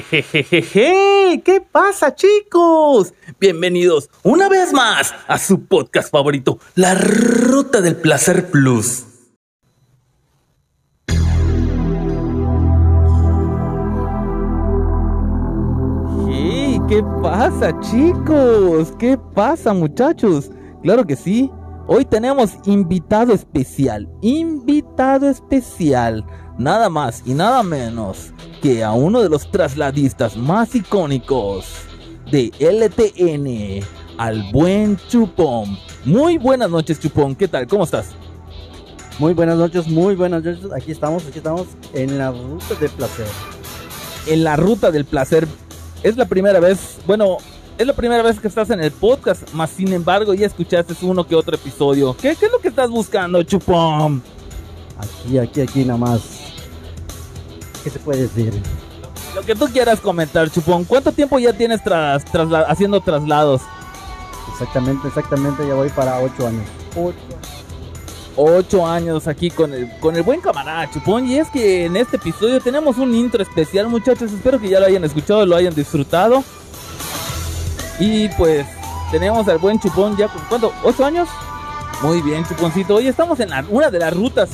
Jejejeje, ¿qué pasa chicos? Bienvenidos una vez más a su podcast favorito, La Ruta del Placer Plus. Hey, ¿qué pasa chicos? ¿Qué pasa muchachos? Claro que sí. Hoy tenemos invitado especial, invitado especial, nada más y nada menos que a uno de los trasladistas más icónicos de LTN, al buen Chupón. Muy buenas noches Chupón, ¿qué tal? ¿Cómo estás? Muy buenas noches, muy buenas noches. Aquí estamos, aquí estamos en la ruta del placer. En la ruta del placer. Es la primera vez, bueno, es la primera vez que estás en el podcast, más sin embargo ya escuchaste uno que otro episodio. ¿Qué, qué es lo que estás buscando, Chupón? Aquí, aquí, aquí nada más. ¿Qué se puede decir? Lo que tú quieras comentar, Chupón. ¿Cuánto tiempo ya tienes tras, trasla- haciendo traslados? Exactamente, exactamente, ya voy para ocho años. Ocho. Ocho años aquí con el, con el buen camarada Chupón. Y es que en este episodio tenemos un intro especial, muchachos. Espero que ya lo hayan escuchado, lo hayan disfrutado. Y pues tenemos al buen Chupón ya con cuánto, ocho años. Muy bien, Chuponcito. Hoy estamos en la, una de las rutas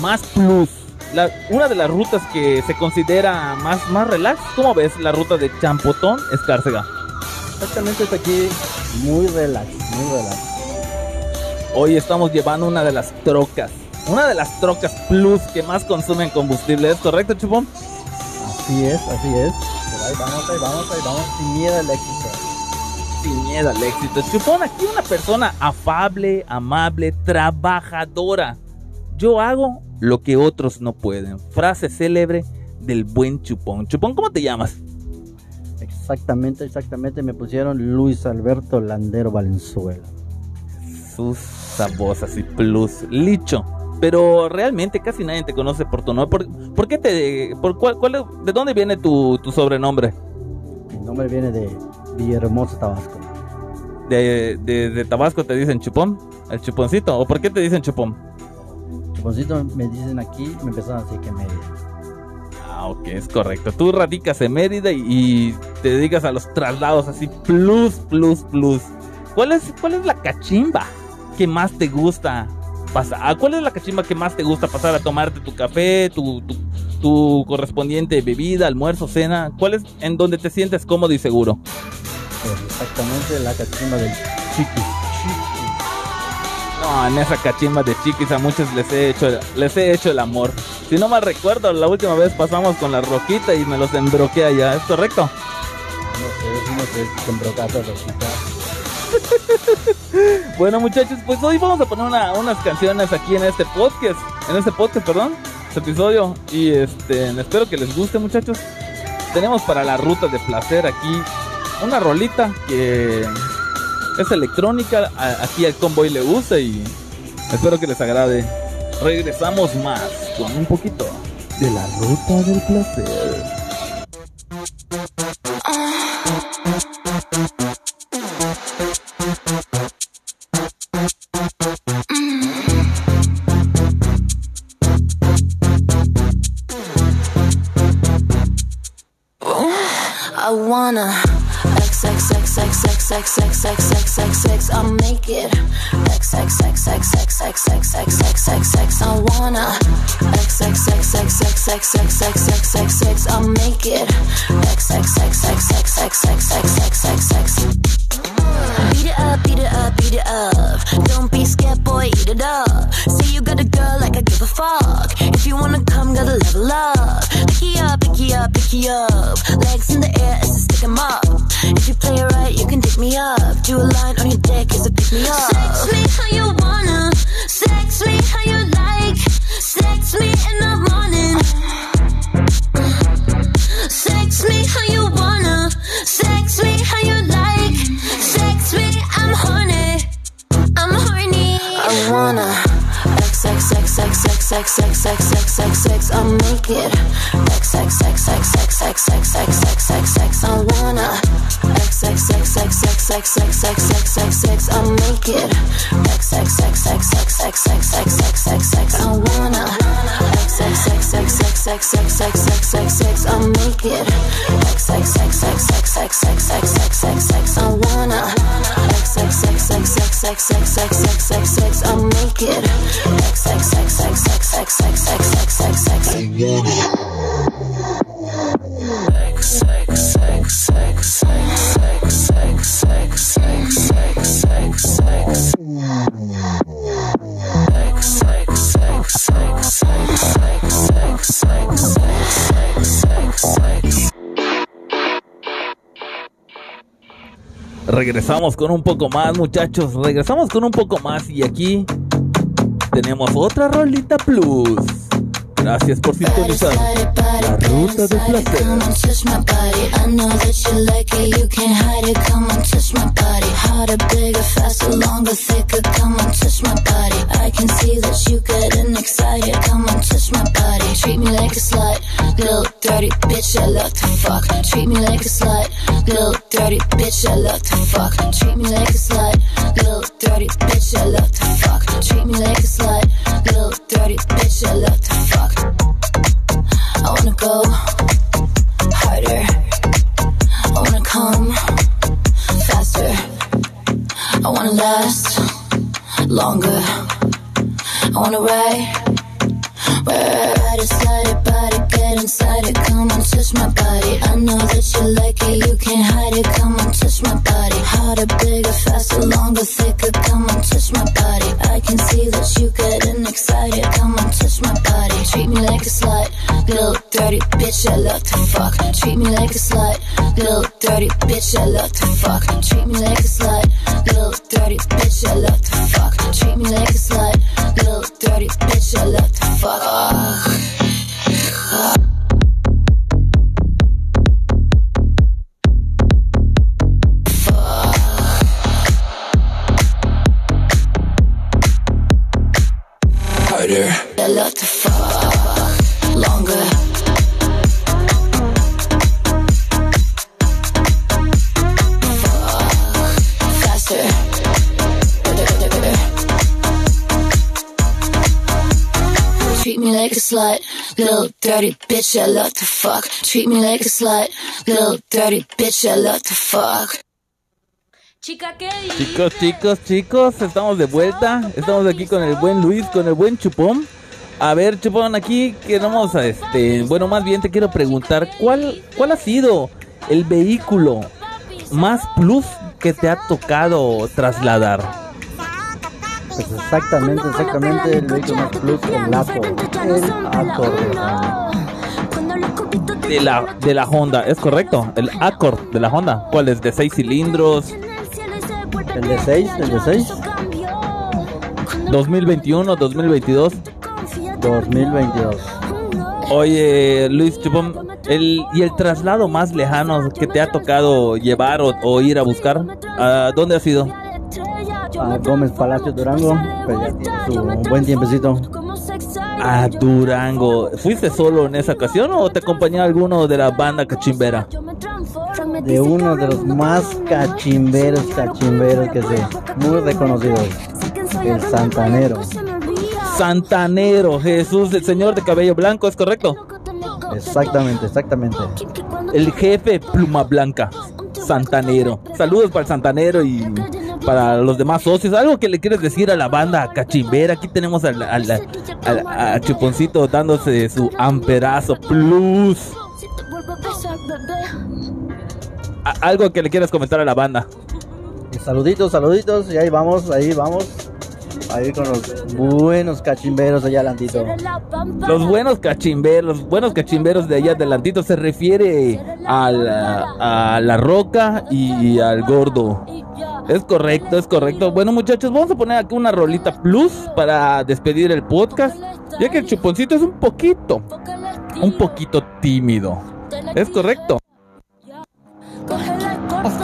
más plus. La- una de las rutas que se considera más, más relax. ¿Cómo ves la ruta de Champotón, Escárcega? Exactamente, está aquí muy relax, muy relax. Hoy estamos llevando una de las trocas. Una de las trocas plus que más consumen combustible. ¿Es correcto, Chupón? Así es, así es. Pero ahí vamos, ahí vamos, ahí vamos, sin miedo al éxito. Sin miedo al éxito. Chupón, aquí una persona afable, amable, trabajadora. Yo hago lo que otros no pueden. Frase célebre del buen Chupón. Chupón, ¿cómo te llamas? Exactamente, exactamente, me pusieron Luis Alberto Landero Valenzuela. Sus voz y plus. Licho. Pero realmente casi nadie te conoce por tu nombre. ¿Por, por qué te.? Por cuál, cuál- ¿De dónde viene tu, tu sobrenombre? Mi nombre viene de Villahermosa, Tabasco. De, de, de Tabasco te dicen Chupón. El Chuponcito. ¿O por qué te dicen Chupón? Me dicen aquí, me empezaron a decir que media. Ah, ok, es correcto. Tú radicas en Mérida y, y te dedicas a los traslados así, plus, plus, plus. ¿Cuál es, cuál es la cachimba que más te gusta pasar? ah, ¿Cuál es la cachimba que más te gusta pasar a tomarte tu café, tu, tu, tu correspondiente bebida, almuerzo, cena? ¿Cuál es en donde te sientes cómodo y seguro? Pues exactamente la cachimba del chiqui. No, en esa cachimba de chiquis a muchos les he hecho, les he hecho el amor. Si no mal recuerdo, la última vez pasamos con la roquita y me los embroqué allá, ¿es correcto? No sé, no sé, con rosita. Bueno muchachos, pues hoy vamos a poner una- unas canciones aquí en este podcast, en este podcast, perdón, este episodio y este, espero que les guste muchachos. Tenemos para la ruta de placer aquí una rolita que es electrónica, aquí al convoy le gusta y espero que les agrade. Regresamos más con un poquito de la ruta del placer. It X X X X X X X X X X X Beat it up, beat it up, beat it up. Don't be scared, boy, eat it up. Say you got a girl like I give a fuck. If you wanna come, gotta level up. Picky up, picky up, picky up. Legs in the air as I stick 'em up. If you play it right, you can dick me up. Do a line on your dick as a pick me up. Sex me how you wanna. Sex me how you like. Sex me in the sex, sex, sex, sex, sex, sex, I'm naked. Sex, sex, sex, sex, sex, sex, sex, sex, sex, sex, sex, I wanna. Sex, sex, sex, sex, sex, sex, sex, sex, sex, sex, sex, I'm naked. Sex, sex, sex, sex, sex, sex, sex, sex, sex, sex, sex, I wanna. Sex, sex, sex, sex, sex, sex, sex, sex, sex, sex, sex, I'm naked. Sex, sex, sex, sex, sex, sex, sex, sex, sex, sex, I wanna sex, sex, sex, sex, sex, sex, sex, sex, sex, sex, I'm naked. Sex, sex, sex, sex, sex, sex, sex, sex, sex, sex, sex. Sex, sex. Regresamos con un poco más, muchachos. Regresamos con un poco más y aquí tenemos otra rolita plus. Gracias por sintonizar la ruta del placer. Come on, touch my body. Treat me like a slut, little dirty bitch. I love to fuck. Treat me like a slut, little dirty bitch. I love to fuck. Treat me like a slut, little dirty bitch. I love to fuck. Treat me like a slut, little dirty bitch. I love to fuck. I wanna go harder. I wanna come faster. I wanna last longer. I wanna ride, know that you like it, you can't hide it. Come on, touch my body. Harder, bigger, faster, longer, thicker. Come on, touch my body. I can see that you getting excited. Come on, touch my body. Treat me like a slut, little dirty bitch. I love to fuck. Treat me like a slut, little dirty bitch. I love to fuck. Treat me like a slut, little dirty bitch. I love to fuck. Treat me like a slut, little dirty bitch. I love to fuck. I love to fuck longer. Treat me like a slut, little dirty bitch. I love to fuck. Treat me like a slut, little dirty bitch. I love to fuck. Chica. Chicos, chicos, chicos, estamos de vuelta. Estamos aquí con el buen Luis, con el buen Chupón. A ver, Chupón, aquí queremos, este, bueno, más bien te quiero preguntar, ¿cuál, cuál ha sido el vehículo más plus que te ha tocado trasladar? Pues exactamente, exactamente el vehículo más plus, el Accord. El Accord. De la, de la Honda, ¿es correcto? El Accord de la Honda. ¿Cuál es? ¿De seis cilindros? El de 6, el de 6, 2021, 2022. 2022. Oye, Luis Chupón, el, ¿y el traslado más lejano que te ha tocado llevar o, o ir a buscar? ¿A dónde ha sido? A Gómez Palacio Durango, pues ya tiene su buen tiempecito. A Durango. ¿Fuiste solo en esa ocasión o te acompañó alguno de la banda cachimbera? De uno de los más cachimberos, cachimberos que sé, muy reconocidos, el Santanero. Santanero, Jesús, el señor de cabello blanco, ¿es correcto? Exactamente, exactamente. El jefe pluma blanca, Santanero. Saludos para el Santanero y para los demás socios. ¿Algo que le quieres decir a la banda cachimbera? Aquí tenemos al- al- al- a Chuponcito dándose su amperazo plus. Algo que le quieras comentar a la banda. Saluditos, saluditos, y ahí vamos, ahí vamos. Ahí con los buenos cachimberos allá adelantito. Los buenos cachimberos, los buenos cachimberos de allá adelantito se refiere a la, a la roca y al gordo. Es correcto, es correcto. Bueno, muchachos, vamos a poner aquí una rolita plus para despedir el podcast, ya que el chuponcito es un poquito, un poquito tímido. Es correcto.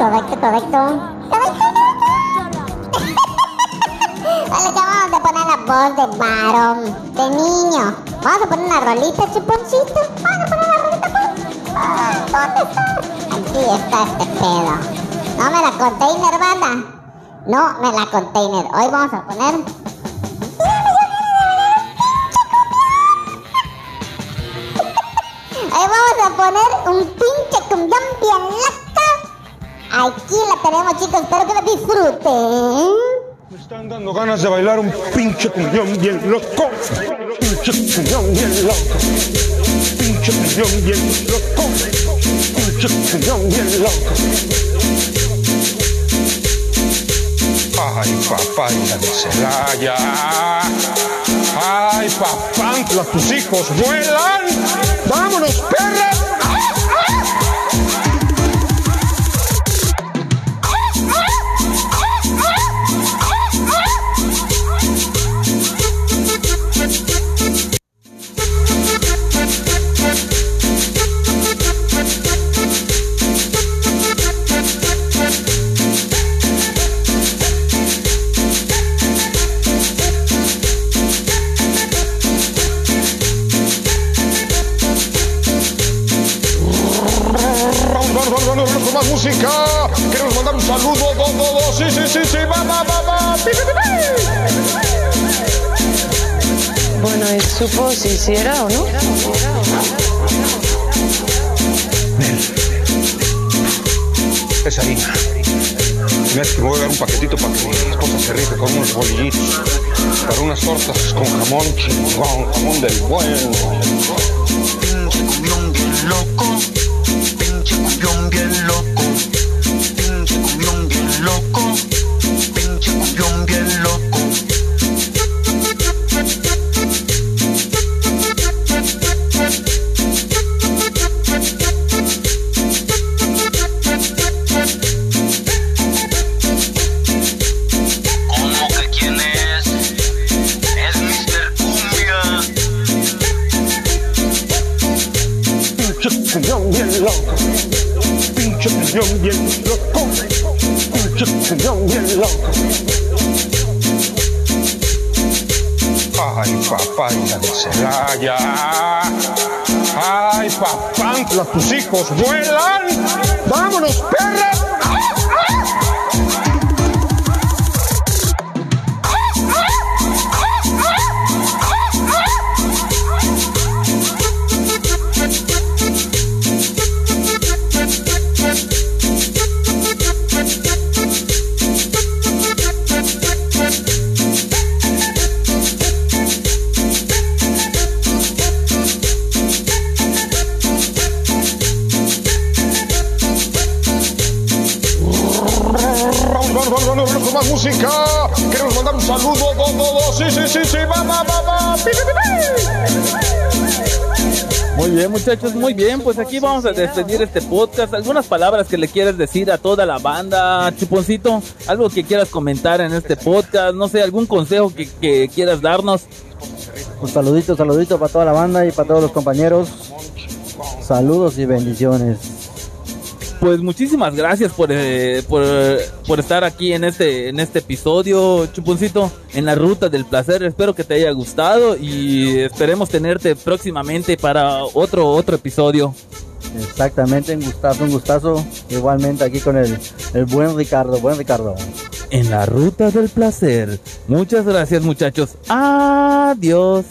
Correcto, correcto. Correcto, correcto. Vale, ya vamos por poner la voz de varón, de niño. Vamos a poner una rolita, chuponcito. Vamos a poner una rolita, pues. Ah, ¿Dónde está? Aquí está este pedo. No me la container, banda. No me la container. Hoy vamos a poner. Hoy vamos a poner un Aquí la tenemos, chicos. Espero que lo disfruten. Me están dando ganas de bailar un pinche cumbión bien loco. Pinche cumbión bien loco. Pinche cumbión bien loco. Pinche cumbión bien loco. Ay, papá, y la. Ay, papá, tus hijos vuelan. Vámonos, perra. Queremos mandar un saludo. Do, do, do. Sí, sí, sí, sí. Va, va, va, va. Pi, pi, pi, Bueno, él supo si hiciera o no. Es harina. Mira, que me voy a dar un paquetito para que mi esposa se rife con unos bolillitos. Para unas tortas con jamón chingón, jamón del bueno. Pinche cumbión bien loco. Pinche cumbión bien loco. Pinche cumbión bien loco. Ay, papá, y la de Celaya. Ay, papá, tus hijos vuelan. Vámonos, perra. Vamos, vamos, vamos, vamos con más música. Queremos mandar un saludo. Do, do, do. Sí, sí, sí, sí. Pi, pi. Muy bien, muchachos, muy bien. Pues aquí vamos a despedir este podcast. ¿Algunas palabras que le quieras decir a toda la banda, Chuponcito? ¿Algo que quieras comentar en este podcast? No sé, algún consejo que, que quieras darnos. Un saludito, saludito para toda la banda y para todos los compañeros. Saludos y bendiciones. Pues muchísimas gracias por, eh, por, por estar aquí en este, en este episodio, Chuponcito, en la ruta del placer. Espero que te haya gustado y esperemos tenerte próximamente para otro, otro episodio. Exactamente, un gustazo, un gustazo. Igualmente aquí con el, el buen Ricardo, buen Ricardo. En la ruta del placer. Muchas gracias muchachos. Adiós.